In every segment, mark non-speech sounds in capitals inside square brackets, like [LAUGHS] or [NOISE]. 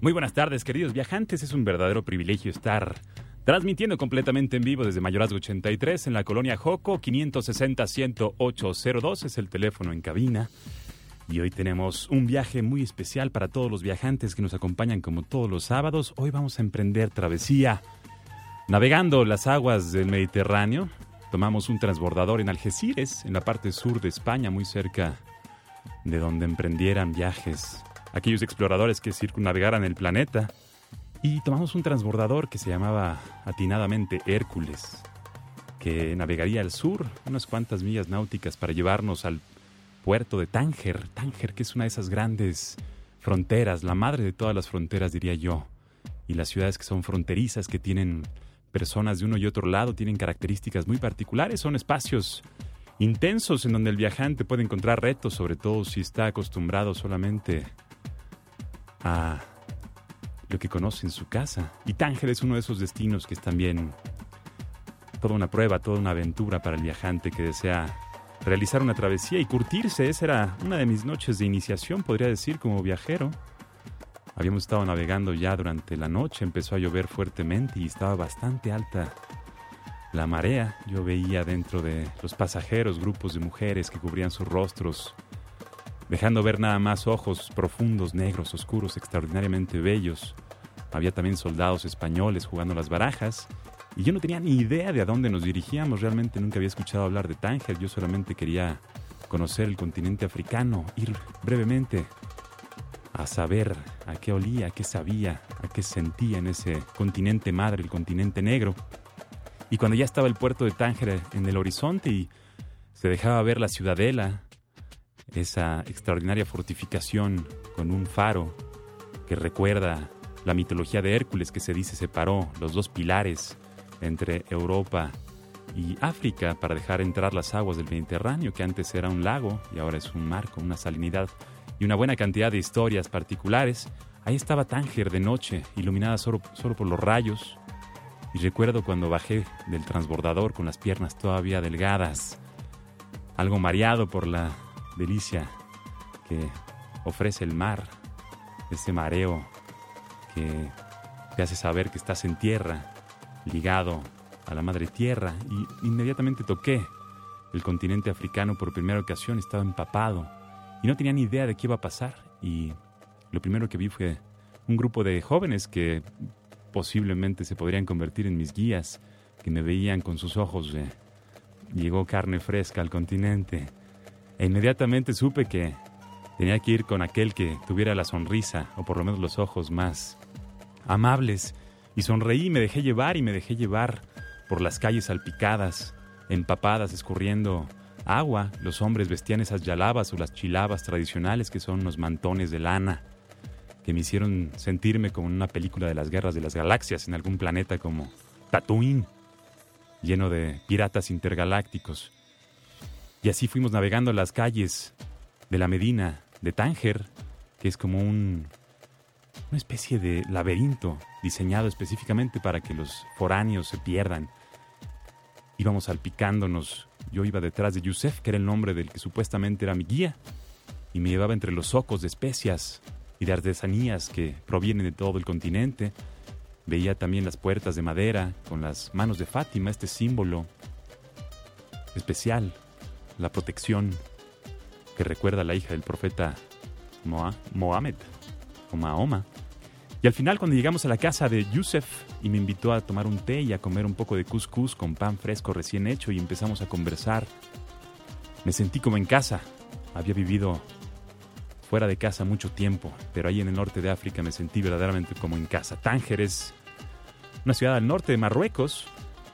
Muy buenas tardes, queridos viajantes. Es un verdadero privilegio estar transmitiendo completamente en vivo desde Mayorazgo 83 en la colonia Joco. 560-10802 es el teléfono en cabina. Y hoy tenemos un viaje muy especial para todos los viajantes que nos acompañan como todos los sábados. Hoy vamos a emprender travesía navegando las aguas del Mediterráneo. Tomamos un transbordador en Algeciras, en la parte sur de España, muy cerca de donde emprendieran viajes aquellos exploradores que circunnavegaran el planeta. Y tomamos un transbordador que se llamaba atinadamente Hércules, que navegaría al sur unas cuantas millas náuticas para llevarnos al puerto de Tánger. Tánger, que es una de esas grandes fronteras, la madre de todas las fronteras, diría yo. Y las ciudades que son fronterizas, que tienen personas de uno y otro lado, tienen características muy particulares, son espacios intensos en donde el viajante puede encontrar retos, sobre todo si está acostumbrado solamente a lo que conoce en su casa. Y Tánger es uno de esos destinos que es también toda una prueba, toda una aventura para el viajante que desea realizar una travesía y curtirse. Esa era una de mis noches de iniciación, podría decir, como viajero. Habíamos estado navegando ya durante la noche, empezó a llover fuertemente y estaba bastante alta la marea. Yo veía dentro de los pasajeros grupos de mujeres que cubrían sus rostros dejando ver nada más ojos profundos, negros, oscuros, extraordinariamente bellos. Había también soldados españoles jugando las barajas, y yo no tenía ni idea de a dónde nos dirigíamos, realmente nunca había escuchado hablar de Tánger, yo solamente quería conocer el continente africano, ir brevemente a saber a qué olía, a qué sabía, a qué sentía en ese continente madre, el continente negro. Y cuando ya estaba el puerto de Tánger en el horizonte y se dejaba ver la ciudadela, esa extraordinaria fortificación con un faro que recuerda la mitología de Hércules que se dice separó los dos pilares entre Europa y África para dejar entrar las aguas del Mediterráneo, que antes era un lago y ahora es un mar con una salinidad y una buena cantidad de historias particulares. Ahí estaba Tánger de noche, iluminada solo, solo por los rayos. Y recuerdo cuando bajé del transbordador con las piernas todavía delgadas, algo mareado por la delicia que ofrece el mar, ese mareo que te hace saber que estás en tierra, ligado a la madre tierra, y inmediatamente toqué el continente africano por primera ocasión, estaba empapado y no tenía ni idea de qué iba a pasar, y lo primero que vi fue un grupo de jóvenes que posiblemente se podrían convertir en mis guías, que me veían con sus ojos llegó carne fresca al continente e inmediatamente supe que tenía que ir con aquel que tuviera la sonrisa, o por lo menos los ojos más amables. Y sonreí y me dejé llevar y me dejé llevar por las calles salpicadas, empapadas, escurriendo agua. Los hombres vestían esas yalabas o las chilabas tradicionales que son unos mantones de lana que me hicieron sentirme como en una película de las guerras de las galaxias en algún planeta como Tatooine, lleno de piratas intergalácticos. Y así fuimos navegando las calles de la Medina de Tánger, que es como un, una especie de laberinto diseñado específicamente para que los foráneos se pierdan. Íbamos salpicándonos. Yo iba detrás de Yusef, que era el nombre del que supuestamente era mi guía, y me llevaba entre los socos de especias y de artesanías que provienen de todo el continente. Veía también las puertas de madera con las manos de Fátima, este símbolo especial la protección que recuerda a la hija del profeta Mohamed o Mahoma. Y al final, cuando llegamos a la casa de Yusef y me invitó a tomar un té y a comer un poco de couscous con pan fresco recién hecho y empezamos a conversar, me sentí como en casa. Había vivido fuera de casa mucho tiempo, pero ahí en el norte de África me sentí verdaderamente como en casa. Tánger es una ciudad al norte de Marruecos,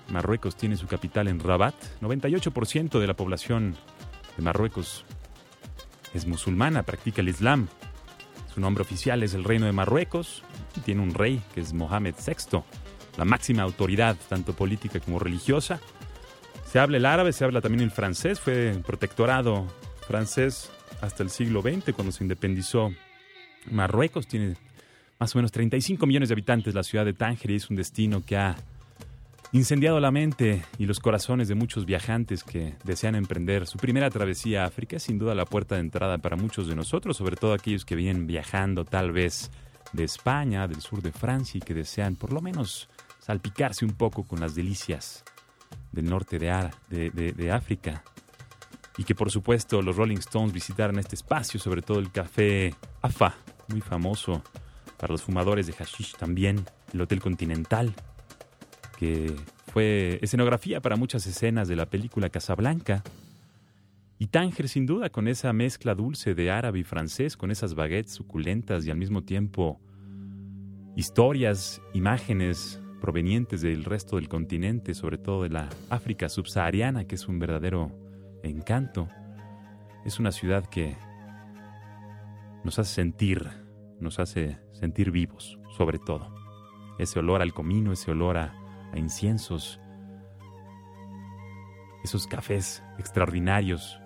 Marruecos tiene su capital en Rabat. 98% de la población de Marruecos es musulmana, practica el Islam. Su nombre oficial es el Reino de Marruecos y tiene un rey que es Mohamed VI, la máxima autoridad tanto política como religiosa. Se habla el árabe, se habla también el francés, fue protectorado francés hasta el siglo XX cuando se independizó Marruecos. Tiene más o menos 35 millones de habitantes la ciudad de Tánger y es un destino que ha incendiado la mente y los corazones de muchos viajantes que desean emprender su primera travesía a África. Sin duda la puerta de entrada para muchos de nosotros, sobre todo aquellos que vienen viajando tal vez de España, del sur de Francia y que desean por lo menos salpicarse un poco con las delicias del norte de, de, África. Y que por supuesto los Rolling Stones visitaran este espacio, sobre todo el café AFA, muy famoso para los fumadores de hashish también, el Hotel Continental, fue escenografía para muchas escenas de la película Casablanca. Y Tánger, sin duda, con esa mezcla dulce de árabe y francés, con esas baguettes suculentas y al mismo tiempo historias, imágenes provenientes del resto del continente, sobre todo de la África subsahariana, que es un verdadero encanto. Es una ciudad que nos hace sentir, nos hace sentir vivos, sobre todo. Ese olor al comino, ese olor a, inciensos, esos cafés extraordinarios.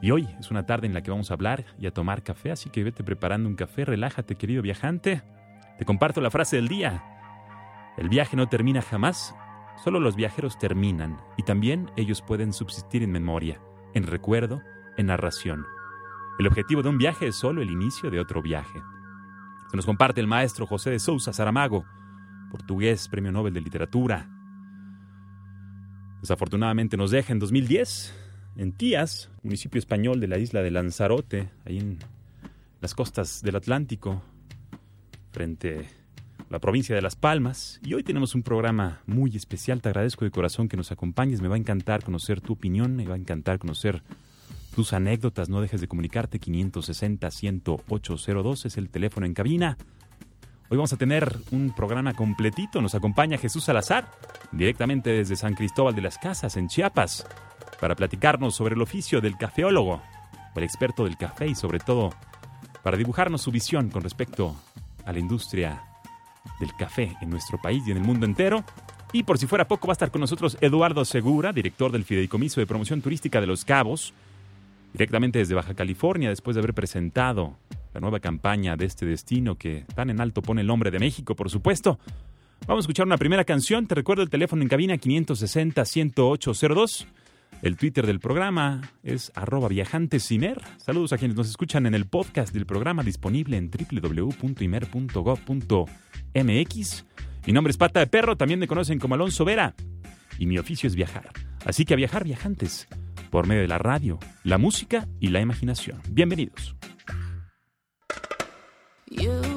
Y hoy es una tarde en la que vamos a hablar y a tomar café, así que vete preparando un café, relájate querido viajante. Te comparto la frase del día. El viaje no termina jamás, solo los viajeros terminan y también ellos pueden subsistir en memoria, en recuerdo, en narración. El objetivo de un viaje es solo el inicio de otro viaje. Se nos comparte el maestro José de Sousa Saramago, portugués, premio Nobel de Literatura. Desafortunadamente nos deja en 2010 en Tías, municipio español de la isla de Lanzarote, ahí en las costas del Atlántico, frente la provincia de Las Palmas. Y hoy tenemos un programa muy especial. Te agradezco de corazón que nos acompañes. Me va a encantar conocer tu opinión, me va a encantar conocer tus anécdotas. No dejes de comunicarte. 560-10802 es el teléfono en cabina. Hoy vamos a tener un programa completito. Nos acompaña Jesús Salazar, directamente desde San Cristóbal de las Casas, en Chiapas, para platicarnos sobre el oficio del cafeólogo, el experto del café y sobre todo para dibujarnos su visión con respecto a la industria del café en nuestro país y en el mundo entero. Y por si fuera poco, va a estar con nosotros Eduardo Segura, director del Fideicomiso de Promoción Turística de Los Cabos, directamente desde Baja California, después de haber presentado la nueva campaña de este destino que tan en alto pone el nombre de México, por supuesto. Vamos a escuchar una primera canción. Te recuerdo el teléfono en cabina 560-10802. El Twitter del programa es arroba viajantesiner. Saludos a quienes nos escuchan en el podcast del programa disponible en www.imer.gov.mx. Mi nombre es Pata de Perro, también me conocen como Alonso Vera. Y mi oficio es viajar. Así que a viajar viajantes, por medio de la radio, la música y la imaginación. Bienvenidos. You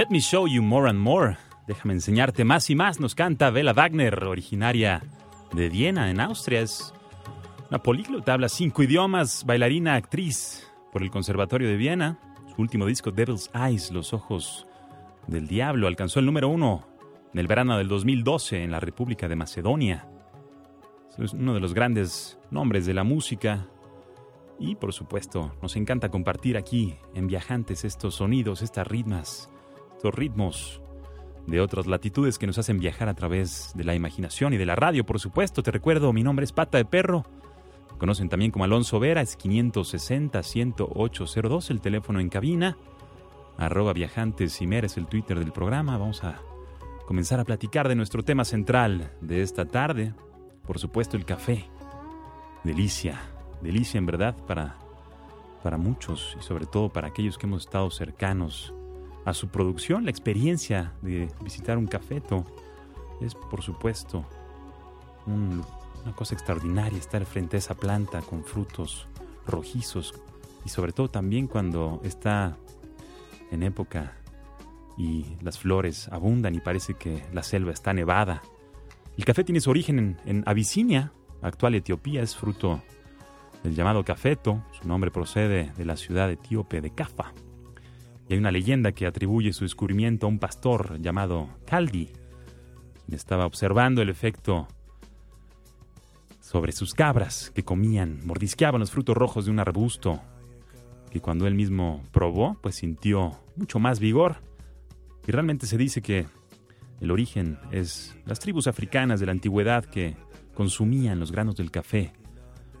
Let me show you more and more. Déjame enseñarte más y más, nos canta Bella Wagner, originaria de Viena, en Austria. Es una políglota, habla cinco idiomas, bailarina, actriz por el Conservatorio de Viena. Su último disco, Devil's Eyes, Los Ojos del Diablo, alcanzó el número uno en el verano del 2012 en la República de Macedonia. Es uno de los grandes nombres de la música. Y por supuesto, nos encanta compartir aquí en Viajantes estos sonidos, estas ritmas estos ritmos de otras latitudes que nos hacen viajar a través de la imaginación y de la radio, por supuesto. Te recuerdo, mi nombre es Pata de Perro. conocen también como Alonso Vera, es 560-10802, el teléfono en cabina. Arroba Viajantes y es el Twitter del programa. Vamos a comenzar a platicar de nuestro tema central de esta tarde. Por supuesto, el café. Delicia, delicia en verdad para, para muchos y sobre todo para aquellos que hemos estado cercanos a su producción. La experiencia de visitar un cafeto es, por supuesto, una cosa extraordinaria estar frente a esa planta con frutos rojizos y sobre todo también cuando está en época y las flores abundan y parece que la selva está nevada. El café tiene su origen en, en Abisinia, actual Etiopía, es fruto del llamado cafeto, su nombre procede de la ciudad etíope de Cafa. Y hay una leyenda que atribuye su descubrimiento a un pastor llamado Caldi, quien estaba observando el efecto sobre sus cabras que comían, mordisqueaban los frutos rojos de un arbusto, que cuando él mismo probó, pues sintió mucho más vigor. Y realmente se dice que el origen es las tribus africanas de la antigüedad que consumían los granos del café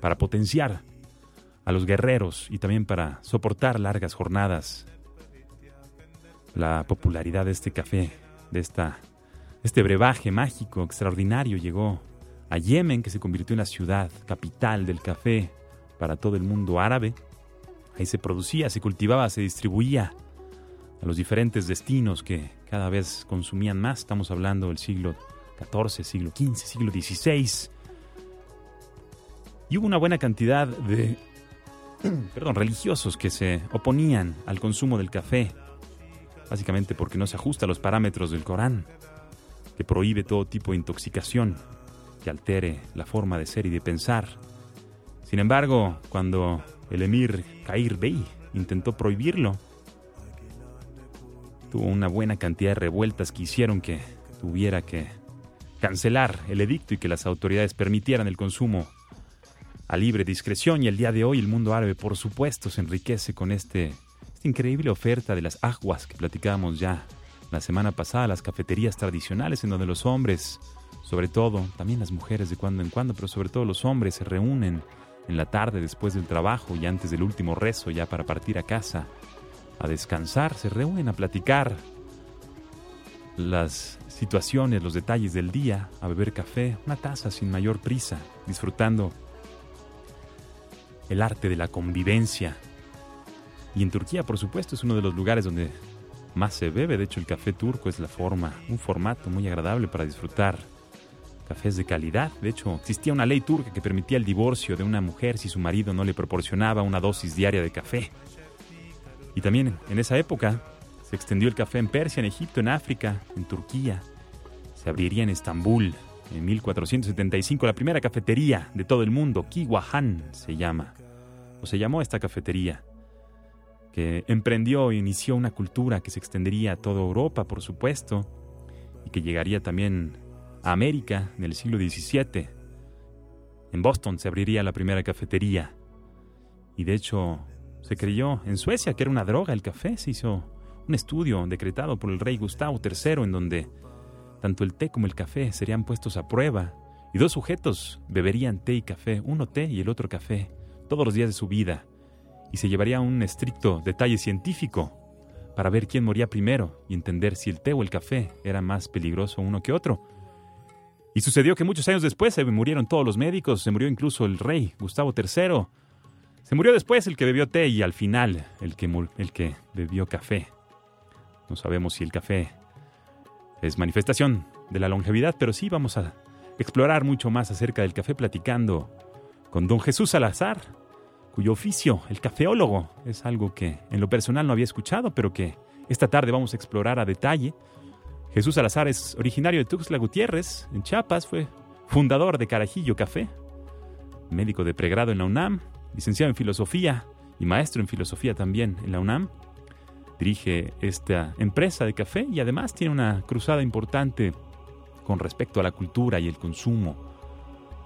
para potenciar a los guerreros y también para soportar largas jornadas la popularidad de este café, de esta, este brebaje mágico, extraordinario, llegó a Yemen, que se convirtió en la ciudad capital del café para todo el mundo árabe. Ahí se producía, se cultivaba, se distribuía a los diferentes destinos que cada vez consumían más. Estamos hablando del siglo XIV, siglo XV, siglo XVI. Y hubo una buena cantidad de [CLEARS THROAT] perdón, religiosos que se oponían al consumo del café básicamente porque no se ajusta a los parámetros del Corán, que prohíbe todo tipo de intoxicación que altere la forma de ser y de pensar. Sin embargo, cuando el emir Kair Bey intentó prohibirlo, tuvo una buena cantidad de revueltas que hicieron que tuviera que cancelar el edicto y que las autoridades permitieran el consumo a libre discreción y el día de hoy el mundo árabe por supuesto se enriquece con este increíble oferta de las aguas que platicábamos ya la semana pasada, las cafeterías tradicionales en donde los hombres, sobre todo, también las mujeres de cuando en cuando, pero sobre todo los hombres se reúnen en la tarde después del trabajo y antes del último rezo ya para partir a casa, a descansar, se reúnen a platicar las situaciones, los detalles del día, a beber café, una taza sin mayor prisa, disfrutando el arte de la convivencia y en Turquía, por supuesto, es uno de los lugares donde más se bebe. De hecho, el café turco es la forma, un formato muy agradable para disfrutar cafés de calidad. De hecho, existía una ley turca que permitía el divorcio de una mujer si su marido no le proporcionaba una dosis diaria de café. Y también en esa época se extendió el café en Persia, en Egipto, en África, en Turquía. Se abriría en Estambul en 1475 la primera cafetería de todo el mundo, Kiwahan se llama, o se llamó esta cafetería que emprendió e inició una cultura que se extendería a toda Europa, por supuesto, y que llegaría también a América en el siglo XVII. En Boston se abriría la primera cafetería. Y de hecho, se creyó en Suecia que era una droga el café. Se hizo un estudio decretado por el rey Gustavo III en donde tanto el té como el café serían puestos a prueba y dos sujetos beberían té y café, uno té y el otro café, todos los días de su vida y se llevaría un estricto detalle científico para ver quién moría primero y entender si el té o el café era más peligroso uno que otro. Y sucedió que muchos años después se murieron todos los médicos, se murió incluso el rey Gustavo III. Se murió después el que bebió té y al final el que, el que bebió café. No sabemos si el café es manifestación de la longevidad, pero sí vamos a explorar mucho más acerca del café platicando con don Jesús Salazar, cuyo oficio, el cafeólogo, es algo que en lo personal no había escuchado, pero que Esta tarde vamos a explorar a detalle. Jesús Salazar es originario de Tuxtla Gutiérrez, en Chiapas, fue fundador de Carajillo Café, médico de pregrado en la UNAM, licenciado en filosofía y maestro en filosofía también en la UNAM. Dirige esta empresa de café y además tiene una cruzada importante con respecto a la cultura y el consumo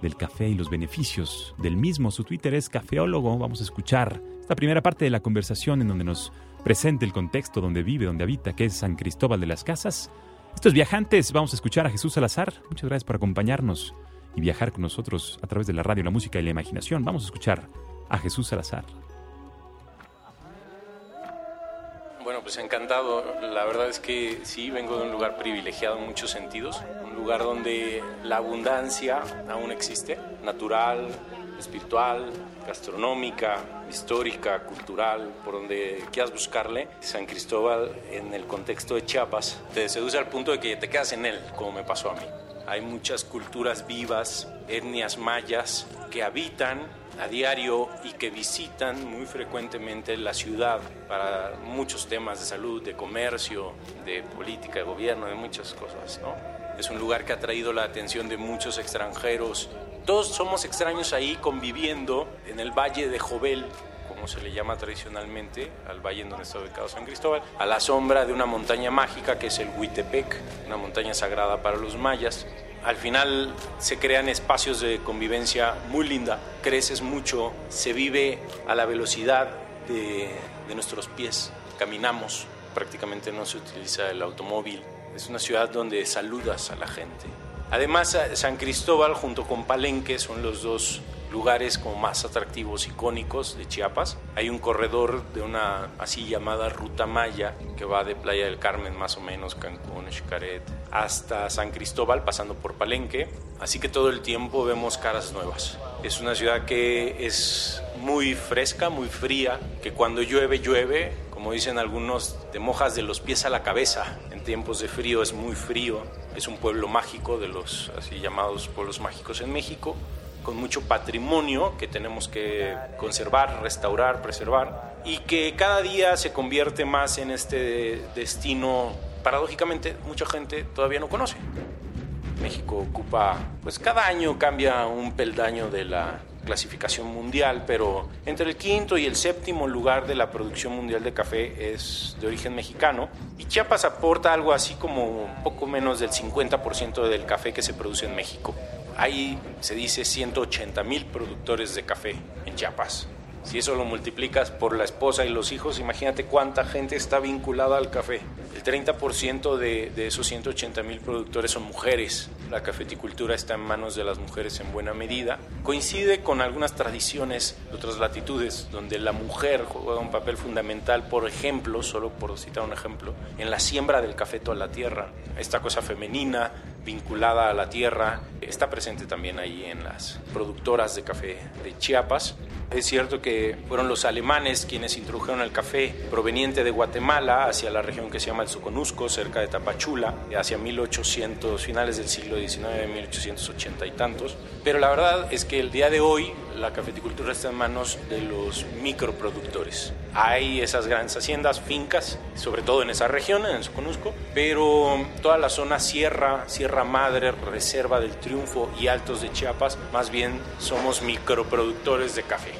del café y los beneficios del mismo. Su Twitter es cafeólogo. Vamos a escuchar esta primera parte de la conversación en donde nos presenta el contexto donde vive, donde habita, que es San Cristóbal de las Casas. Estos viajantes, vamos a escuchar a Jesús Salazar. Muchas gracias por acompañarnos y viajar con nosotros a través de la radio, la música y la imaginación. Vamos a escuchar a Jesús Salazar. Bueno, pues encantado. La verdad es que sí, vengo de un lugar privilegiado en muchos sentidos, un lugar donde la abundancia aún existe, natural, espiritual, gastronómica, histórica, cultural, por donde quieras buscarle. San Cristóbal en el contexto de Chiapas te seduce al punto de que te quedas en él, como me pasó a mí. Hay muchas culturas vivas, etnias mayas que habitan a diario y que visitan muy frecuentemente la ciudad para muchos temas de salud, de comercio, de política, de gobierno, de muchas cosas. Es un lugar que ha traído la atención de muchos extranjeros. Todos somos extraños ahí conviviendo en el Valle de Jovel, como se le llama tradicionalmente, al valle en donde está ubicado San Cristóbal, a la sombra de una montaña mágica que es el Huitepec, una montaña sagrada para los mayas al final se crean espacios de convivencia muy linda, creces mucho, se vive a la velocidad de, nuestros pies, caminamos, prácticamente no se utiliza el automóvil, es una ciudad donde saludas a la gente. Además, San Cristóbal junto con Palenque son los dos lugares como más atractivos, icónicos de Chiapas. Hay un corredor de una así llamada Ruta Maya que va de Playa del Carmen más o menos, Cancún, Xcaret, hasta San Cristóbal pasando por Palenque. Así que todo el tiempo vemos caras nuevas. Es una ciudad que es muy fresca, muy fría, que cuando llueve, llueve, como dicen algunos, te mojas de los pies a la cabeza. En tiempos de frío es muy frío. Es un pueblo mágico de los así llamados pueblos mágicos en México con mucho patrimonio que tenemos que conservar, restaurar, preservar y que cada día se convierte más en este destino, paradójicamente mucha gente todavía no conoce. México ocupa, pues cada año cambia un peldaño de la clasificación mundial, pero entre el quinto y el séptimo lugar de la producción mundial de café es de origen mexicano y Chiapas aporta algo así como un poco menos del 50% del café que se produce en México. Hay, se dice, 180 mil productores de café en Chiapas. Si eso lo multiplicas por la esposa y los hijos, imagínate cuánta gente está vinculada al café. El 30% de, de esos 180 mil productores son mujeres. La cafeticultura está en manos de las mujeres en buena medida. Coincide con algunas tradiciones de otras latitudes, donde la mujer juega un papel fundamental, por ejemplo, solo por citar un ejemplo, en la siembra del café toda la tierra. Esta cosa femenina vinculada a la tierra, está presente también ahí en las productoras de café de Chiapas. Es cierto que fueron los alemanes quienes introdujeron el café proveniente de Guatemala hacia la región que se llama el Soconusco, cerca de Tapachula, hacia 1800, finales del siglo XIX, 1880 y tantos. Pero la verdad es que el día de hoy la cafeticultura está en manos de los microproductores. Hay esas grandes haciendas, fincas, sobre todo en esa región, en Soconusco, pero toda la zona Sierra, Sierra Madre, Reserva del Triunfo y Altos de Chiapas, más bien somos microproductores de café.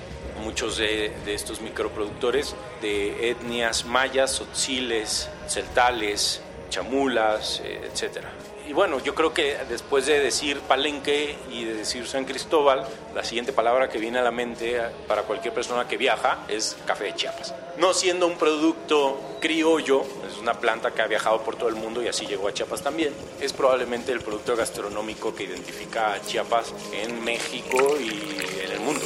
Muchos de, estos microproductores de etnias mayas, tzotziles, celtales, chamulas, eh, y bueno, yo creo que después de decir Palenque y de decir San Cristóbal, la siguiente palabra que viene a la mente para cualquier persona que viaja es café de Chiapas. No siendo un producto criollo, es una planta que ha viajado por todo el mundo y así llegó a Chiapas también, es probablemente el producto gastronómico que identifica a Chiapas en México y en el mundo.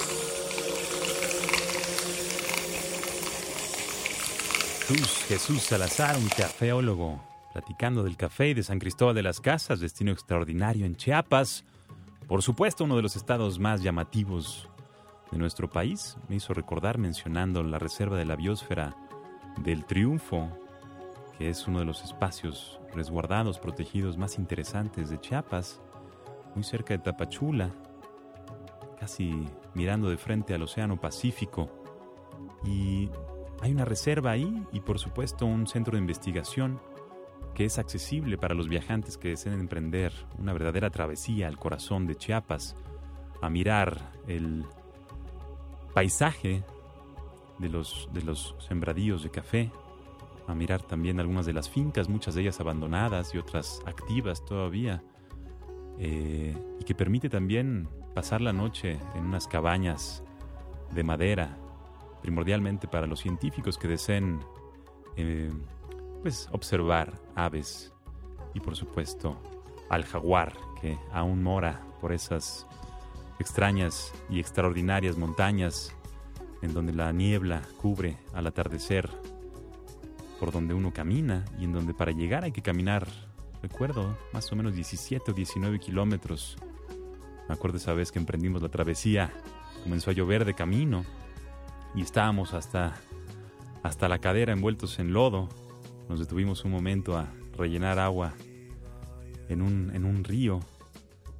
Jesús, Salazar, un cafeólogo platicando del café y de San Cristóbal de las Casas, destino extraordinario en Chiapas. Por supuesto, uno de los estados más llamativos de nuestro país. Me hizo recordar mencionando la reserva de la biosfera del Triunfo, que es uno de los espacios resguardados, protegidos más interesantes de Chiapas, muy cerca de Tapachula, casi mirando de frente al Océano Pacífico. Y hay una reserva ahí y por supuesto un centro de investigación que es accesible para los viajantes que deseen emprender una verdadera travesía al corazón de Chiapas, a mirar el paisaje de los, de los sembradíos de café, a mirar también algunas de las fincas, muchas de ellas abandonadas y otras activas todavía, eh, y que permite también pasar la noche en unas cabañas de madera, primordialmente para los científicos que deseen eh, pues, observar aves y por supuesto al jaguar que aún mora por esas extrañas y extraordinarias montañas en donde la niebla cubre al atardecer, por donde uno camina y en donde para llegar hay que caminar, recuerdo, más o menos 17 o 19 kilómetros. Me acuerdo esa vez que emprendimos la travesía, comenzó a llover de camino y estábamos hasta, hasta la cadera envueltos en lodo. Nos detuvimos un momento a rellenar agua en un, en un río.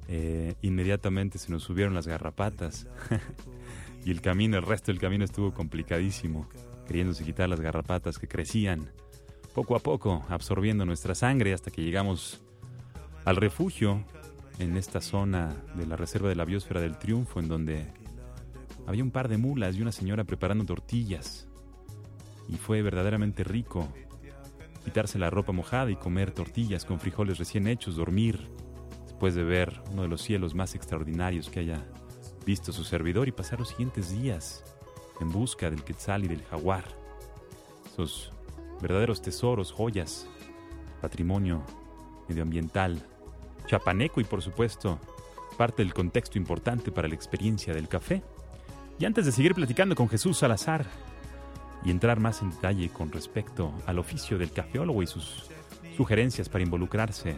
Eh, inmediatamente se nos subieron las garrapatas [LAUGHS] y el camino, el resto del camino estuvo complicadísimo, queriéndose quitar las garrapatas que crecían poco a poco, absorbiendo nuestra sangre hasta que llegamos al refugio en esta zona de la Reserva de la Biosfera del Triunfo, en donde había un par de mulas y una señora preparando tortillas. Y fue verdaderamente rico quitarse la ropa mojada y comer tortillas con frijoles recién hechos, dormir, después de ver uno de los cielos más extraordinarios que haya visto su servidor y pasar los siguientes días en busca del quetzal y del jaguar. Esos verdaderos tesoros, joyas, patrimonio medioambiental, chapaneco y por supuesto parte del contexto importante para la experiencia del café. Y antes de seguir platicando con Jesús Salazar y entrar más en detalle con respecto al oficio del cafeólogo y sus sugerencias para involucrarse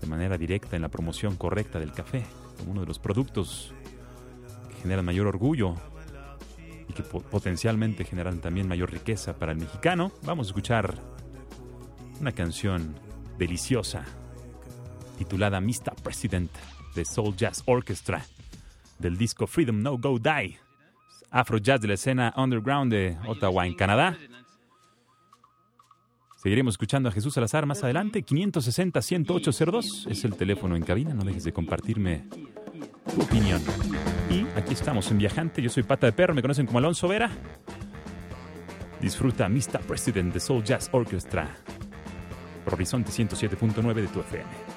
de manera directa en la promoción correcta del café como uno de los productos que generan mayor orgullo y que potencialmente generan también mayor riqueza para el mexicano, vamos a escuchar una canción deliciosa titulada Mr. President de Soul Jazz Orchestra del disco Freedom No Go Die, Afro Jazz de la escena underground de Ottawa en Canadá. Seguiremos escuchando a Jesús Salazar más adelante. 560-10802 es el teléfono en cabina. No dejes de compartirme tu opinión. Y aquí estamos en Viajante. Yo soy Pata de Perro, me conocen como Alonso Vera. Disfruta Mr. President de Soul Jazz Orchestra por Horizonte 107.9 de tu FM.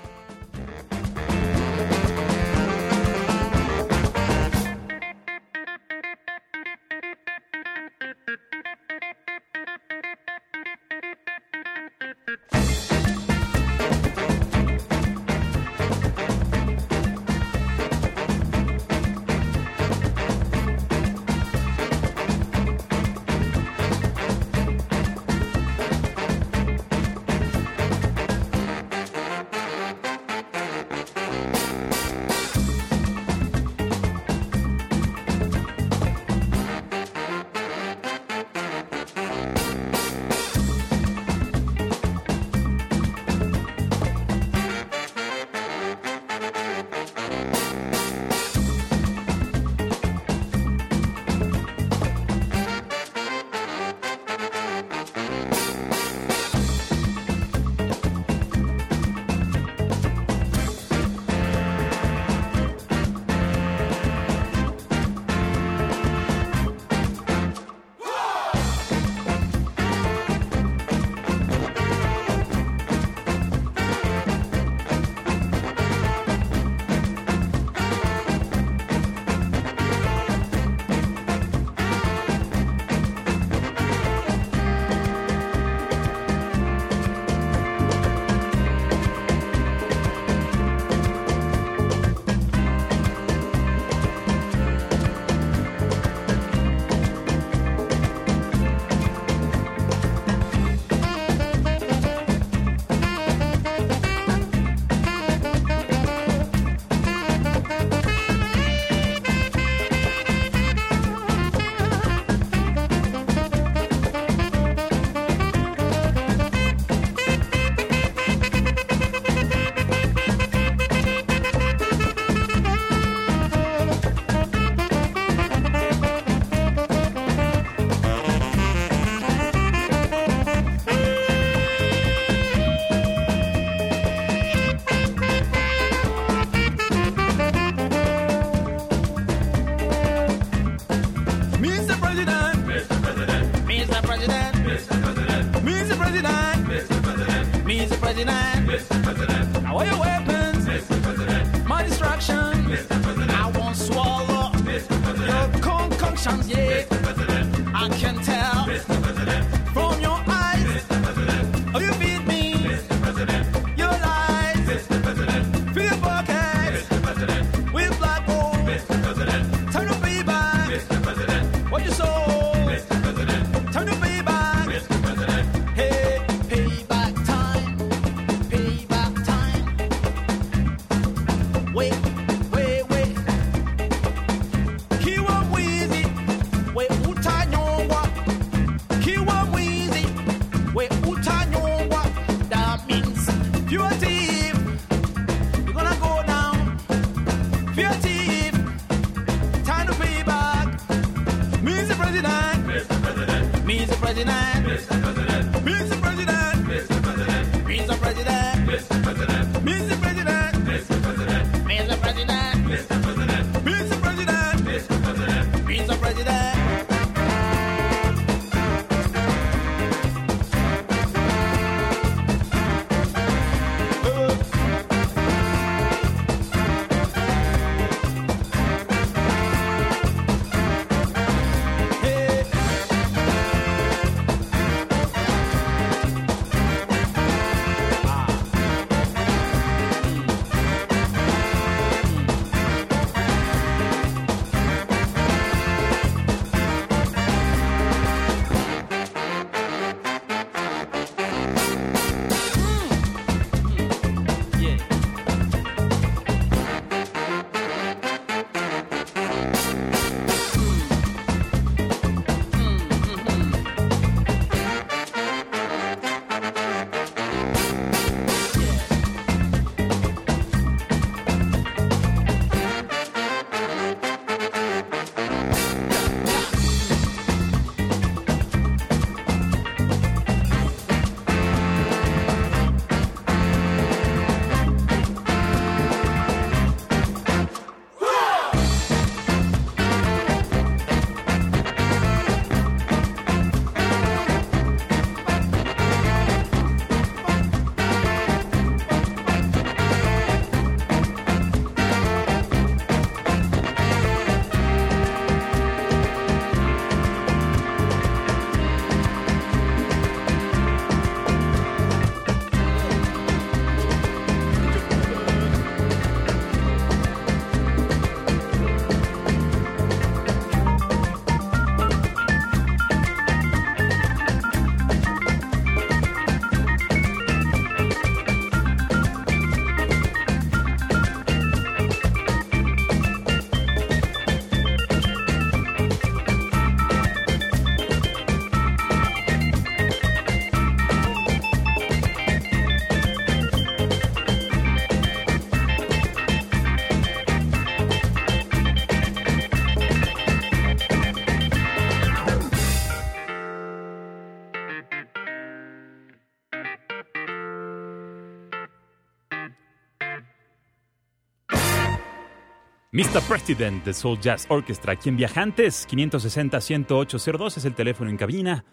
Mr. President de Soul Jazz Orchestra, aquí en Viajantes, 560-10802 es el teléfono en cabina.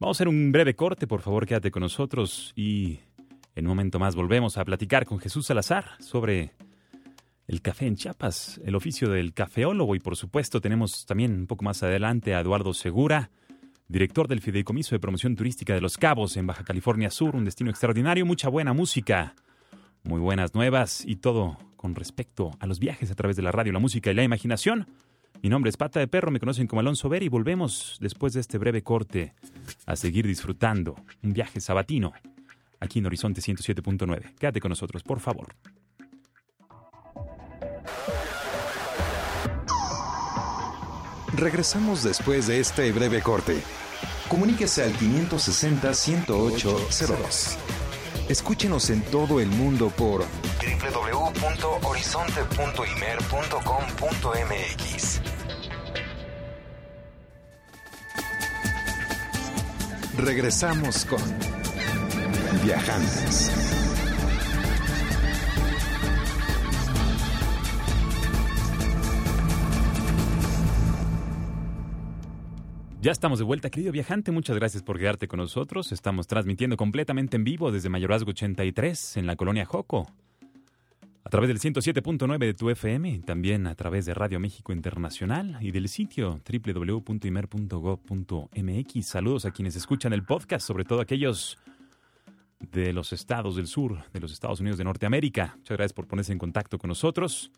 Vamos a hacer un breve corte, por favor, quédate con nosotros y en un momento más volvemos a platicar con Jesús Salazar sobre el café en Chiapas, el oficio del cafeólogo y por supuesto tenemos también un poco más adelante a Eduardo Segura, director del Fideicomiso de Promoción Turística de Los Cabos en Baja California Sur, un destino extraordinario, mucha buena música, muy buenas nuevas y todo con respecto a los viajes a través de la radio, la música y la imaginación. Mi nombre es Pata de Perro, me conocen como Alonso Ver y volvemos después de este breve corte a seguir disfrutando un viaje sabatino aquí en Horizonte 107.9. Quédate con nosotros, por favor. Regresamos después de este breve corte. Comuníquese al 560-10802. Escúchenos en todo el mundo por www.horizonte.imer.com.mx. Regresamos con Viajantes. Ya estamos de vuelta, querido viajante. Muchas gracias por quedarte con nosotros. Estamos transmitiendo completamente en vivo desde Mayorazgo 83 en la colonia Joco. Través del 107.9 de tu FM, también a través de Radio México Internacional y del sitio www.imer.gov.mx. Saludos a quienes escuchan el podcast, sobre todo aquellos de los estados del sur, de los Estados Unidos de Norteamérica. Muchas gracias por ponerse en contacto con nosotros.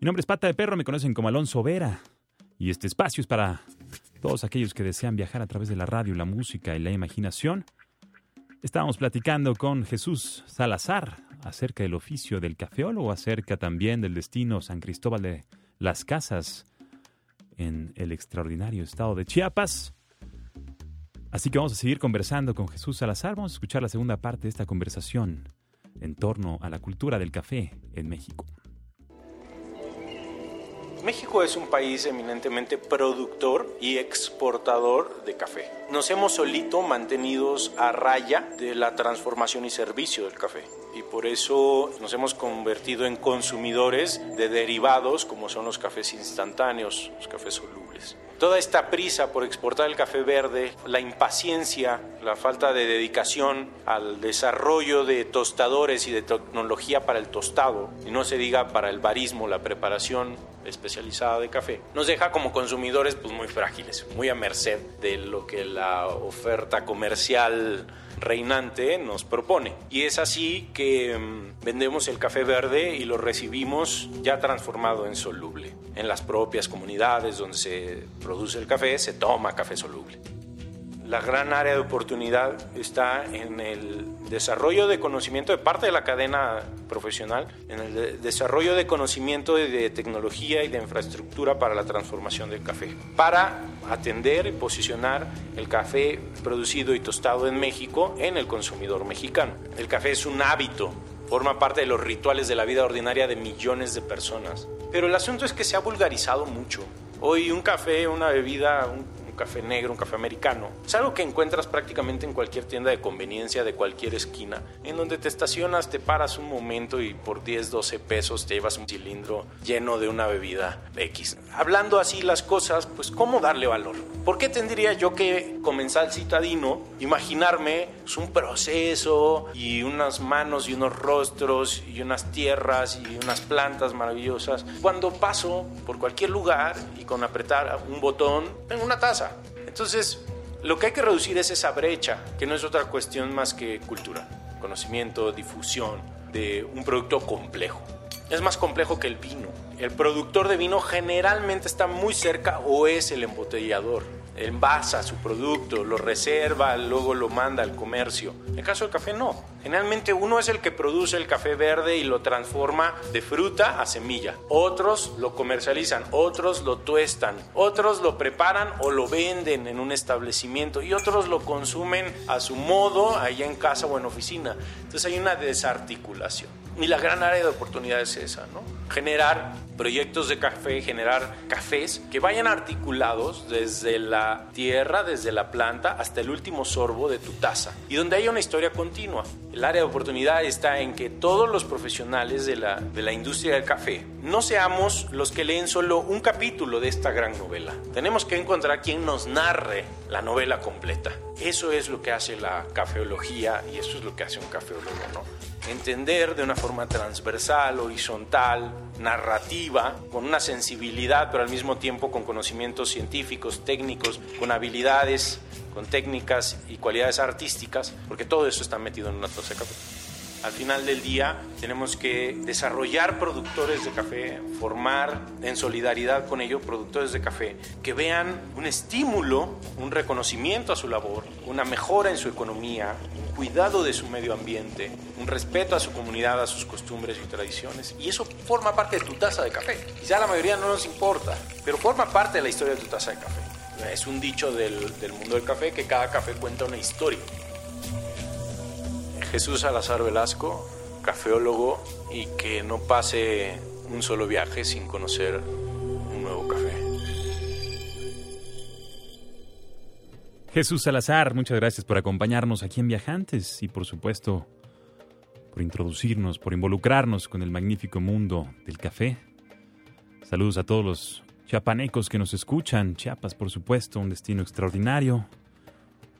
Mi nombre es Pata de Perro, me conocen como Alonso Vera. Y este espacio es para todos aquellos que desean viajar a través de la radio, la música y la imaginación. Estábamos platicando con Jesús Salazar acerca del oficio del cafeólogo, acerca también del destino San Cristóbal de las Casas en el extraordinario estado de Chiapas. Así que vamos a seguir conversando con Jesús Salazar. Vamos a escuchar la segunda parte de esta conversación en torno a la cultura del café en México. México es un país eminentemente productor y exportador de café. Nos hemos solito mantenidos a raya de la transformación y servicio del café. Y por eso nos hemos convertido en consumidores de derivados como son los cafés instantáneos, los cafés solubles. Toda esta prisa por exportar el café verde, la impaciencia, la falta de dedicación al desarrollo de tostadores y de tecnología para el tostado, y no se diga para el barismo, la preparación especializada de café, nos deja como consumidores pues muy frágiles, muy a merced de lo que la oferta comercial reinante nos propone. Y es así que mm, vendemos el café verde y lo recibimos ya transformado en soluble. En las propias comunidades donde se produce el café se toma café soluble. La gran área de oportunidad está en el desarrollo de conocimiento de parte de la cadena profesional, en el de- desarrollo de conocimiento y de tecnología y de infraestructura para la transformación del café, para atender y posicionar el café producido y tostado en México en el consumidor mexicano. El café es un hábito, forma parte de los rituales de la vida ordinaria de millones de personas, pero el asunto es que se ha vulgarizado mucho. Hoy un café, una bebida, un café negro, un café americano. Es algo que encuentras prácticamente en cualquier tienda de conveniencia de cualquier esquina, en donde te estacionas, te paras un momento y por 10, 12 pesos te llevas un cilindro lleno de una bebida X. Hablando así las cosas, pues ¿cómo darle valor? ¿Por qué tendría yo que comenzar citadino, imaginarme pues, un proceso y unas manos y unos rostros y unas tierras y unas plantas maravillosas cuando paso por cualquier lugar y con apretar un botón tengo una taza? Entonces, lo que hay que reducir es esa brecha, que no es otra cuestión más que cultura, conocimiento, difusión de un producto complejo. Es más complejo que el vino. El productor de vino generalmente está muy cerca o es el embotellador. Envasa su producto, lo reserva, luego lo manda al comercio. En el caso del café no. Generalmente uno es el que produce el café verde y lo transforma de fruta a semilla. Otros lo comercializan, otros lo tuestan, otros lo preparan o lo venden en un establecimiento y otros lo consumen a su modo allá en casa o en oficina. Entonces hay una desarticulación. Y la gran área de oportunidad es esa, ¿no? Generar proyectos de café, generar cafés que vayan articulados desde la tierra, desde la planta, hasta el último sorbo de tu taza. Y donde haya una historia continua. El área de oportunidad está en que todos los profesionales de la, de la industria del café no seamos los que leen solo un capítulo de esta gran novela. Tenemos que encontrar quien nos narre la novela completa. Eso es lo que hace la cafeología y eso es lo que hace un cafeólogo, ¿no? Entender de una forma transversal, horizontal, narrativa, con una sensibilidad, pero al mismo tiempo con conocimientos científicos, técnicos, con habilidades, con técnicas y cualidades artísticas, porque todo eso está metido en una café. Al final del día tenemos que desarrollar productores de café, formar en solidaridad con ellos productores de café que vean un estímulo, un reconocimiento a su labor, una mejora en su economía, un cuidado de su medio ambiente, un respeto a su comunidad, a sus costumbres y tradiciones. Y eso forma parte de tu taza de café. Quizá a la mayoría no nos importa, pero forma parte de la historia de tu taza de café. Es un dicho del, del mundo del café que cada café cuenta una historia. Jesús Salazar Velasco, cafeólogo, y que no pase un solo viaje sin conocer un nuevo café. Jesús Salazar, muchas gracias por acompañarnos aquí en Viajantes y por supuesto por introducirnos, por involucrarnos con el magnífico mundo del café. Saludos a todos los chiapanecos que nos escuchan. Chiapas, por supuesto, un destino extraordinario.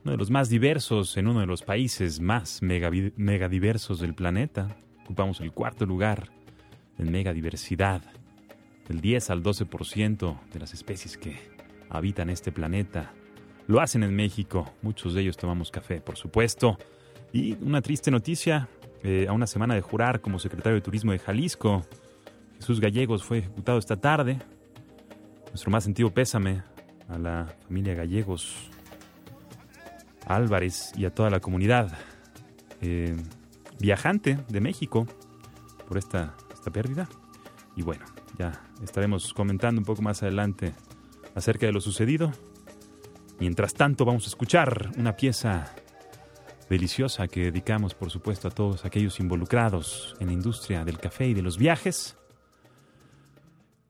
Uno de los más diversos en uno de los países más megadiversos del planeta. Ocupamos el cuarto lugar en megadiversidad. Del 10 al 12% de las especies que habitan este planeta lo hacen en México. Muchos de ellos tomamos café, por supuesto. Y una triste noticia, eh, a una semana de jurar como secretario de Turismo de Jalisco, Jesús Gallegos fue ejecutado esta tarde. Nuestro más sentido pésame a la familia Gallegos, Álvarez y a toda la comunidad eh, viajante de México por esta, esta pérdida. Y bueno, ya estaremos comentando un poco más adelante acerca de lo sucedido. Mientras tanto, vamos a escuchar una pieza deliciosa que dedicamos, por supuesto, a todos aquellos involucrados en la industria del café y de los viajes,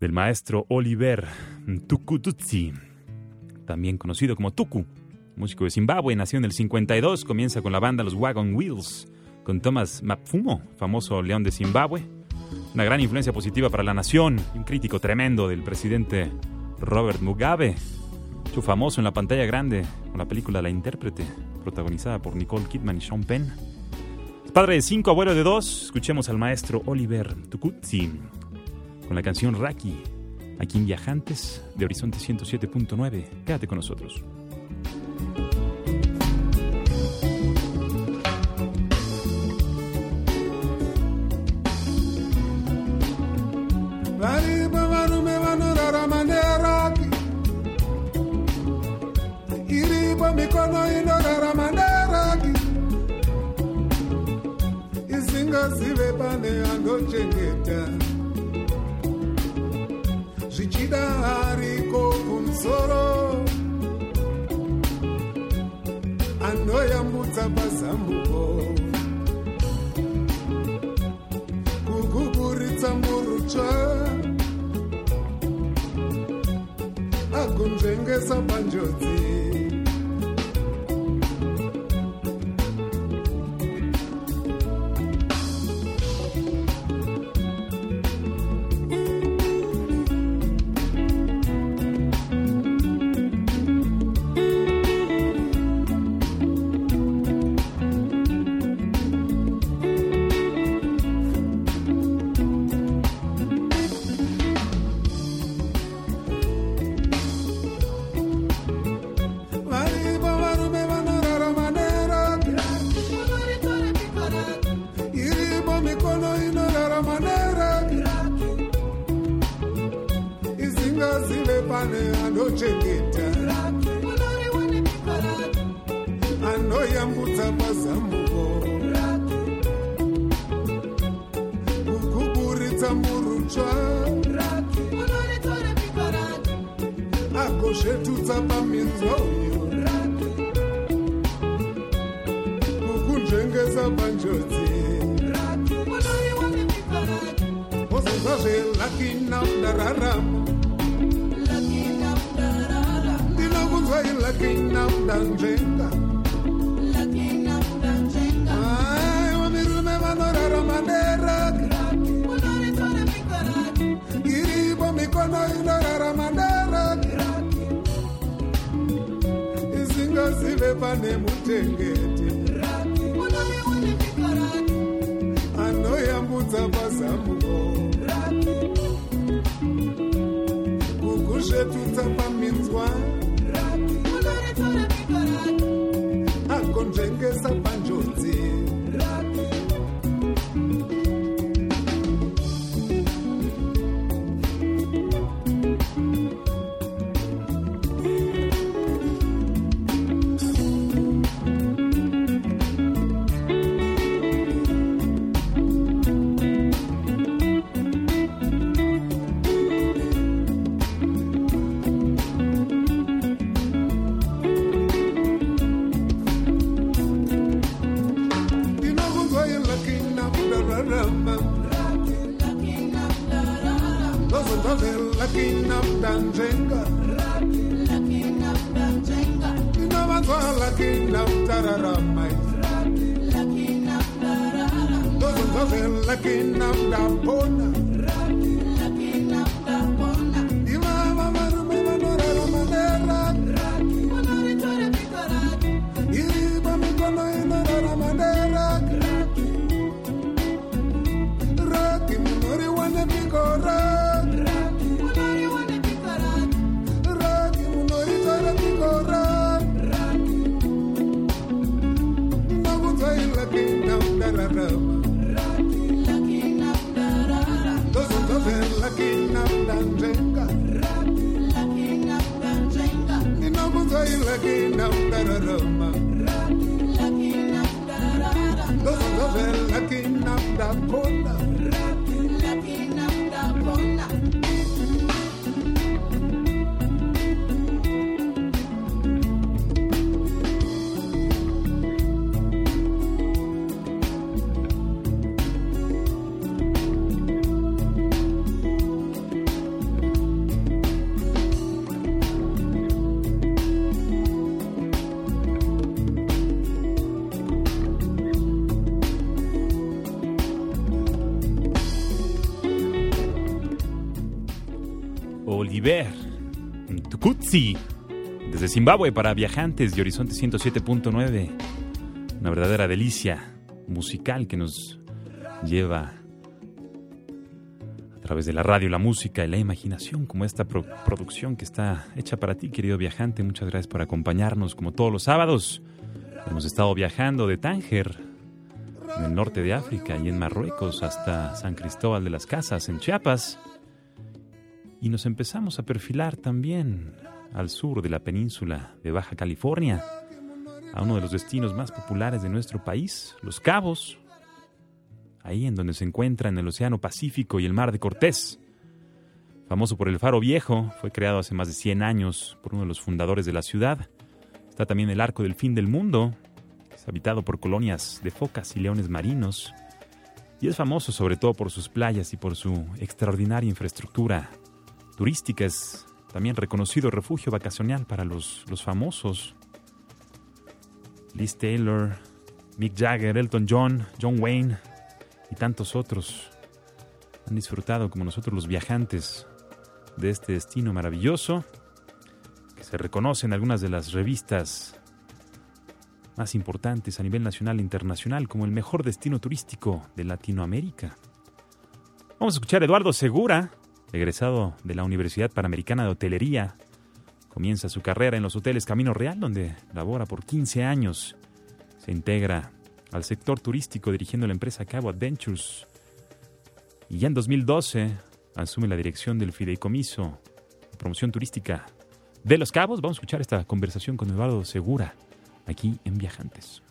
del maestro Oliver Tukututsi, también conocido como Tuku, músico de Zimbabue, nació en el 52, comienza con la banda Los Wagon Wheels, con Thomas Mapfumo, famoso león de Zimbabue, una gran influencia positiva para la nación un crítico tremendo del presidente Robert Mugabe, hecho famoso en la pantalla grande con la película La Intérprete, protagonizada por Nicole Kidman y Sean Penn. Padre de cinco, abuelo de dos. Escuchemos al maestro Oliver Tukutsi con la canción Raki, aquí en Viajantes de Horizonte 107.9. Quédate con nosotros. mikono inorara maneragi isingazive pane angochengeta zvichida matambuko kuguguritsa murutsva akunzvengesa panjodzi. zvetu tsapaminzwa uyo kukunzvengesa panjodzi. Ozonzwa zvelakinamdararama ndinokunzwa ilakinamdanzvenga aiwa mirume vanorarama neraka iripo mikono ino pane mutengete anoyambudza mazambuko kukuzvetutsa paminzwana Desde Zimbabue para viajantes de Horizonte 107.9. Una verdadera delicia musical que nos lleva a través de la radio, la música y la imaginación, como esta pro- producción que está hecha para ti, querido viajante. Muchas gracias por acompañarnos como todos los sábados. Hemos estado viajando de Tánger, en el norte de África y en Marruecos, hasta San Cristóbal de las Casas, en Chiapas. Y nos empezamos a perfilar también al sur de la península de Baja California, a uno de los destinos más populares de nuestro país, Los Cabos, ahí en donde se encuentran el Océano Pacífico y el Mar de Cortés. Famoso por el Faro Viejo, fue creado hace más de 100 años por uno de los fundadores de la ciudad. Está también el Arco del Fin del Mundo, es habitado por colonias de focas y leones marinos, y es famoso sobre todo por sus playas y por su extraordinaria infraestructura turística. También reconocido refugio vacacional para los, los famosos. Liz Taylor, Mick Jagger, Elton John, John Wayne y tantos otros han disfrutado como nosotros los viajantes de este destino maravilloso que se reconoce en algunas de las revistas más importantes a nivel nacional e internacional como el mejor destino turístico de Latinoamérica. Vamos a escuchar a Eduardo Segura, egresado de la Universidad Panamericana de Hotelería. Comienza su carrera en los hoteles Camino Real, donde labora por 15 años. Se integra al sector turístico dirigiendo la empresa Cabo Adventures. Y ya en 2012 asume la dirección del Fideicomiso de Promoción Turística de Los Cabos. Vamos a escuchar esta conversación con Eduardo Segura aquí en Viajantes.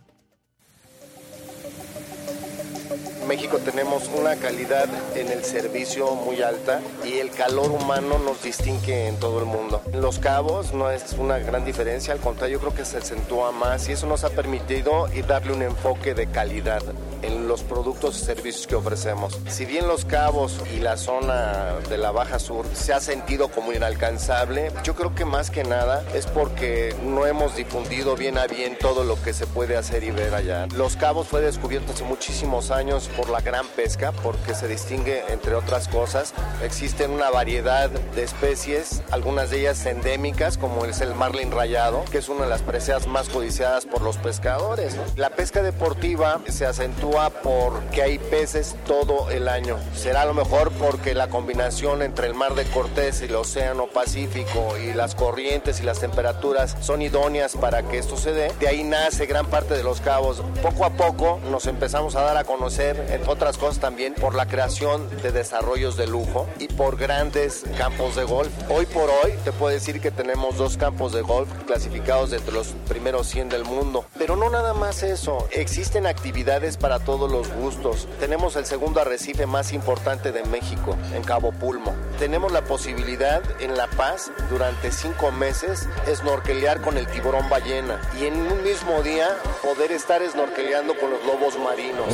México tenemos una calidad en el servicio muy alta y el calor humano nos distingue en todo el mundo. En Los Cabos no es una gran diferencia, al contrario, yo creo que se acentúa más y eso nos ha permitido darle un enfoque de calidad en los productos y servicios que ofrecemos. Si bien Los Cabos y la zona de la Baja Sur se ha sentido como inalcanzable, yo creo que más que nada es porque no hemos difundido bien a bien todo lo que se puede hacer y ver allá. Los Cabos fue descubierto hace muchísimos años por la gran pesca, porque se distingue entre otras cosas. Existen una variedad de especies, algunas de ellas endémicas, como es el marlin rayado, que es una de las presas más codiciadas por los pescadores. ¿no? La pesca deportiva se acentúa porque hay peces todo el año. Será a lo mejor porque la combinación entre el mar de Cortés y el océano Pacífico y las corrientes y las temperaturas son idóneas para que esto se dé. De ahí nace gran parte de los cabos. Poco a poco nos empezamos a dar a conocer, entre otras cosas también, por la creación de desarrollos de lujo y por grandes campos de golf. Hoy por hoy te puedo decir que tenemos dos campos de golf clasificados entre los primeros 100 del mundo. Pero no nada más eso, existen actividades para todos los gustos. Tenemos el segundo arrecife más importante de México, en Cabo Pulmo. Tenemos la posibilidad en La Paz, durante cinco meses, snorkelear con el tiburón ballena y en un mismo día poder estar snorkeleando con los lobos marinos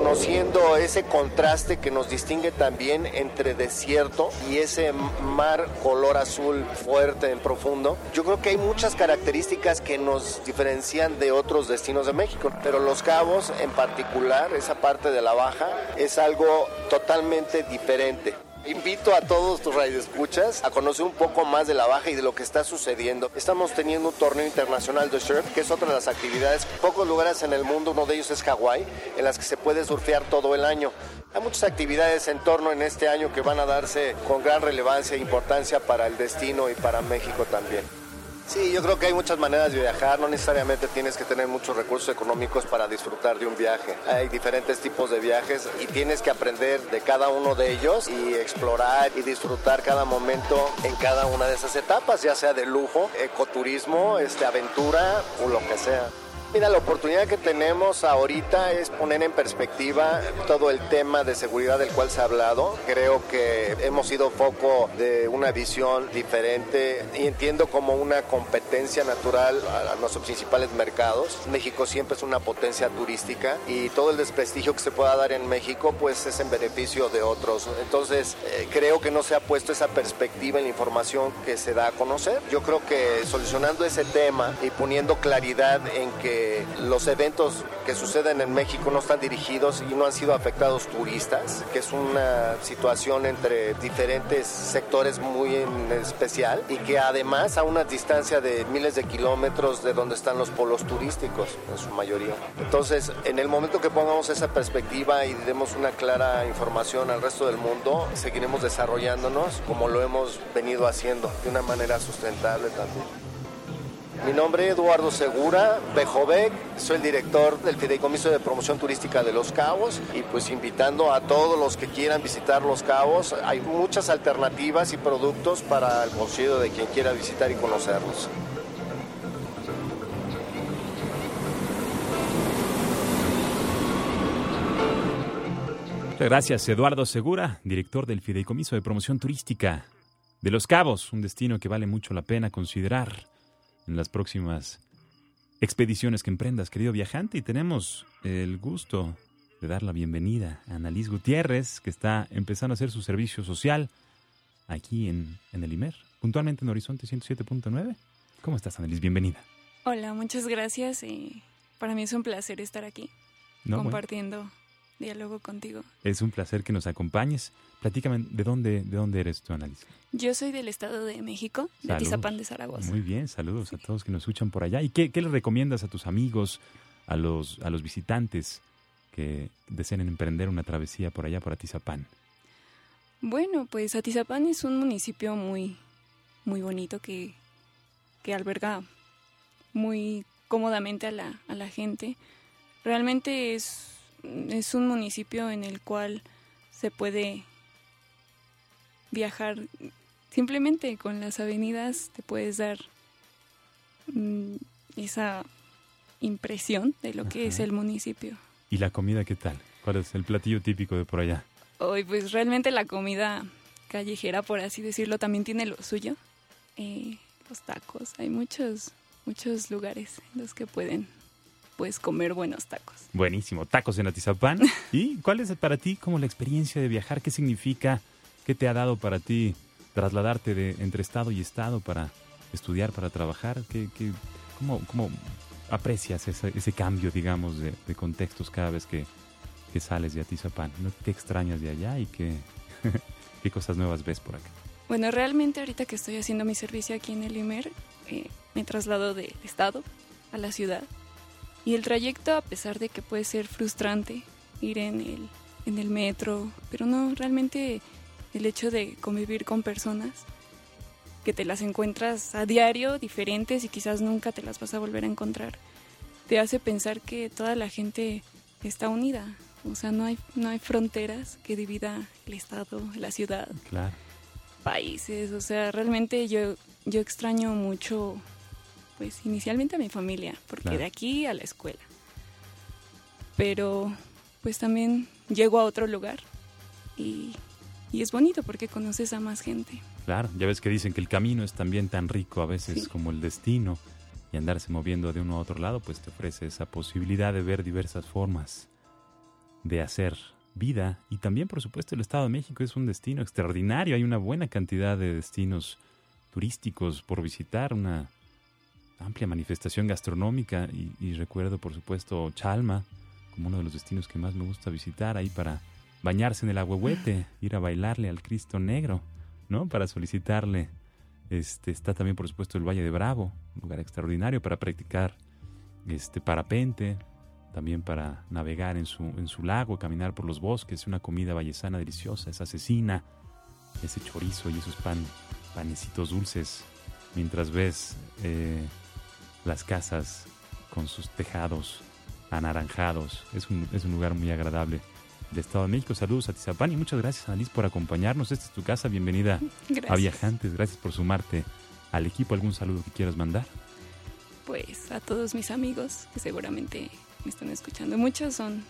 conociendo ese contraste que nos distingue también entre desierto y ese mar color azul fuerte en profundo. Yo creo que hay muchas características que nos diferencian de otros destinos de México, pero Los Cabos en particular, esa parte de la baja, es algo totalmente diferente. Invito a todos tus radioescuchas a conocer un poco más de la baja y de lo que está sucediendo. Estamos teniendo un torneo internacional de surf, que es otra de las actividades. Pocos lugares en el mundo, uno de ellos es Hawái, en las que se puede surfear todo el año. Hay muchas actividades en torno en este año que van a darse con gran relevancia e importancia para el destino y para México también. Sí, yo creo que hay muchas maneras de viajar, no necesariamente tienes que tener muchos recursos económicos para disfrutar de un viaje. Hay diferentes tipos de viajes y tienes que aprender de cada uno de ellos y explorar y disfrutar cada momento en cada una de esas etapas, ya sea de lujo, ecoturismo, este, aventura o lo que sea. Mira, la oportunidad que tenemos ahorita es poner en perspectiva todo el tema de seguridad del cual se ha hablado. Creo que hemos sido foco de una visión diferente y entiendo como una competencia natural a nuestros principales mercados. México siempre es una potencia turística y todo el desprestigio que se pueda dar en México pues es en beneficio de otros. Entonces eh, creo que no se ha puesto esa perspectiva en la información que se da a conocer. Yo creo que solucionando ese tema y poniendo claridad en que los eventos que suceden en México no están dirigidos y no han sido afectados turistas, que es una situación entre diferentes sectores muy en especial y que además a una distancia de miles de kilómetros de donde están los polos turísticos en su mayoría. Entonces, en el momento que pongamos esa perspectiva y demos una clara información al resto del mundo, seguiremos desarrollándonos como lo hemos venido haciendo de una manera sustentable también. Mi nombre es Eduardo Segura Bejovec, soy el director del Fideicomiso de Promoción Turística de Los Cabos y pues invitando a todos los que quieran visitar Los Cabos, hay muchas alternativas y productos para el bolsillo de quien quiera visitar y conocerlos. Gracias, Eduardo Segura, director del Fideicomiso de Promoción Turística de Los Cabos, un destino que vale mucho la pena considerar en las próximas expediciones que emprendas, querido viajante. Y tenemos el gusto de dar la bienvenida a Annalise Gutiérrez, que está empezando a hacer su servicio social aquí en, en el IMER, puntualmente en Horizonte 107.9. ¿Cómo estás, Annalise? Bienvenida. Hola, muchas gracias. Y para mí es un placer estar aquí No, bueno, compartiendo diálogo contigo. es un placer que nos acompañes. Platícame, ¿de dónde, de dónde eres tú, Annalise? Yo soy del Estado de México, de Saludos. Tizapán de Zaragoza. Muy bien, saludos a todos que nos escuchan por allá. ¿Y qué, qué les recomiendas a tus amigos, a los, a los visitantes que deseen emprender una travesía por allá, por Atizapán? Bueno, pues Atizapán es un municipio muy, muy bonito que, que alberga muy cómodamente a la, a la gente. Realmente es, es un municipio en el cual se puede viajar simplemente con las avenidas, te puedes dar mm, esa impresión de lo que es el municipio. ¿Y la comida qué tal? ¿Cuál es el platillo típico de por allá? Hoy, pues realmente la comida callejera, por así decirlo, también tiene lo suyo. Eh, los tacos, hay muchos, muchos lugares en los que pueden, pues, comer buenos tacos. Buenísimo, tacos en Atizapán. [LAUGHS] ¿Y cuál es para ti como la experiencia de viajar? ¿Qué significa? ¿Qué te ha dado para ti trasladarte de entre estado y estado para estudiar, para trabajar? ¿Qué, qué- cómo, cómo aprecias ese, ese cambio, digamos, de, de contextos cada vez que, que sales de Atizapán? ¿No? ¿Qué extrañas de allá y qué, [LAUGHS] qué cosas nuevas ves por acá? Bueno, realmente ahorita que estoy haciendo mi servicio aquí en el IMER, eh, me traslado del estado a la ciudad. Y el trayecto, a pesar de que puede ser frustrante ir en el, en el metro, pero no, realmente el hecho de convivir con personas que te las encuentras a diario, diferentes y quizás nunca te las vas a volver a encontrar, te hace pensar que toda la gente está unida. O sea, no hay, no hay fronteras que divida el estado, la ciudad Claro. países, o sea, realmente yo, yo extraño mucho, pues inicialmente a mi familia, porque Claro. de aquí a la escuela. Pero pues también llego a otro lugar y, y es bonito porque conoces a más gente. Claro, ya ves que dicen que el camino es también tan rico a veces Sí. como el destino y andarse moviendo de uno a otro lado pues te ofrece esa posibilidad de ver diversas formas de hacer vida y también por supuesto el Estado de México es un destino extraordinario, hay una buena cantidad de destinos turísticos por visitar, una amplia manifestación gastronómica y, recuerdo por supuesto Chalma como uno de los destinos que más me gusta visitar ahí para bañarse en el agüehuete, ir a bailarle al Cristo Negro. ¿no? Para solicitarle. Este, está también, por supuesto, el Valle de Bravo, un lugar extraordinario para practicar este, parapente, también para navegar en su, en su lago, caminar por los bosques, una comida vallesana deliciosa, esa cecina, ese chorizo y esos pan, panecitos dulces mientras ves eh, las casas con sus tejados anaranjados. Es un, es un lugar muy agradable de Estado de México. Saludos a Tizapán y muchas gracias, Annalise, por acompañarnos. Esta es tu casa. Bienvenida [LAUGHS] a. Viajantes. Gracias por sumarte al equipo. ¿Algún saludo que quieras mandar? Pues a todos mis amigos que seguramente me están escuchando. Muchos son,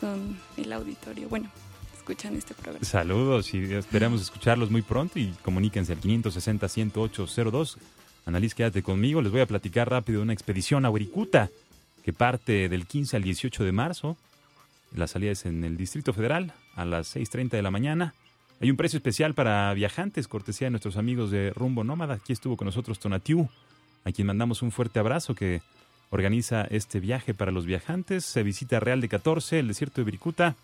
son el auditorio. Bueno, escuchan este programa. Saludos y esperamos escucharlos muy pronto y comuníquense al 560-10802. Annalise, quédate conmigo. Les voy a platicar rápido de una expedición a Huiricuta que parte del 15 al 18 de marzo. La salida es en el Distrito Federal a las 6.30 de la mañana. Hay un precio especial para viajantes, cortesía de nuestros amigos de Rumbo Nómada. Aquí estuvo con nosotros Tonatiu, a quien mandamos un fuerte abrazo que organiza este viaje para los viajantes. Se visita Real de 14, el desierto de Viricuta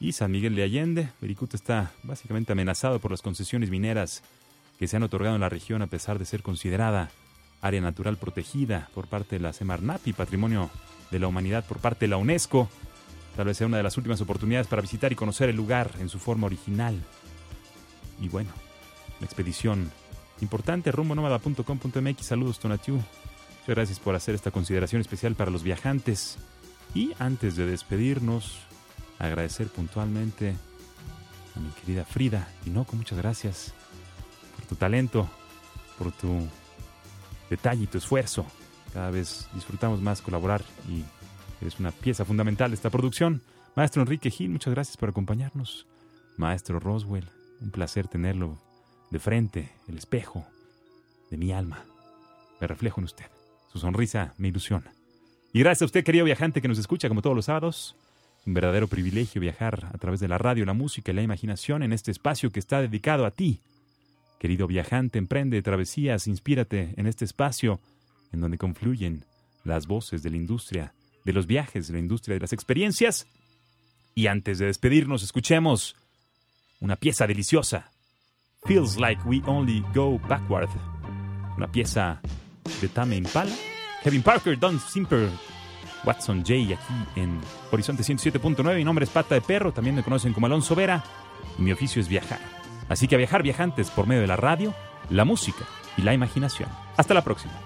y San Miguel de Allende. Viricuta está básicamente amenazado por las concesiones mineras que se han otorgado en la región a pesar de ser considerada área natural protegida por parte de la Semarnat y Patrimonio de la Humanidad por parte de la UNESCO. Tal vez sea una de las últimas oportunidades para visitar y conocer el lugar en su forma original. Y bueno, la expedición importante, rumbonomada.com.mx. Saludos, Tonatiu. Muchas gracias por hacer esta consideración especial para los viajantes. Y antes de despedirnos, agradecer puntualmente a mi querida Frida Tinoco, muchas gracias tu talento, por tu detalle y tu esfuerzo. Cada vez disfrutamos más colaborar y eres una pieza fundamental de esta producción. Maestro Enrique Gil, muchas gracias por acompañarnos. Maestro Roswell, un placer tenerlo de frente, el espejo de mi alma. Me reflejo en usted. Su sonrisa me ilusiona. Y gracias a usted, querido viajante que nos escucha como todos los sábados. Un verdadero privilegio viajar a través de la radio, la música y la imaginación en este espacio que está dedicado a ti. Querido viajante, emprende travesías, inspírate en este espacio en donde confluyen las voces de la industria, de los viajes, de la industria de las experiencias. Y antes de despedirnos, escuchemos una pieza deliciosa. Feels like we only go backward. Una pieza de Tame Impala. Kevin Parker, Don Simper, Watson J aquí en Horizonte 107.9. Mi nombre es Pata de Perro, también me conocen como Alonso Vera. Y mi oficio es viajar. Así que a viajar viajantes por medio de la radio, la música y la imaginación. Hasta la próxima.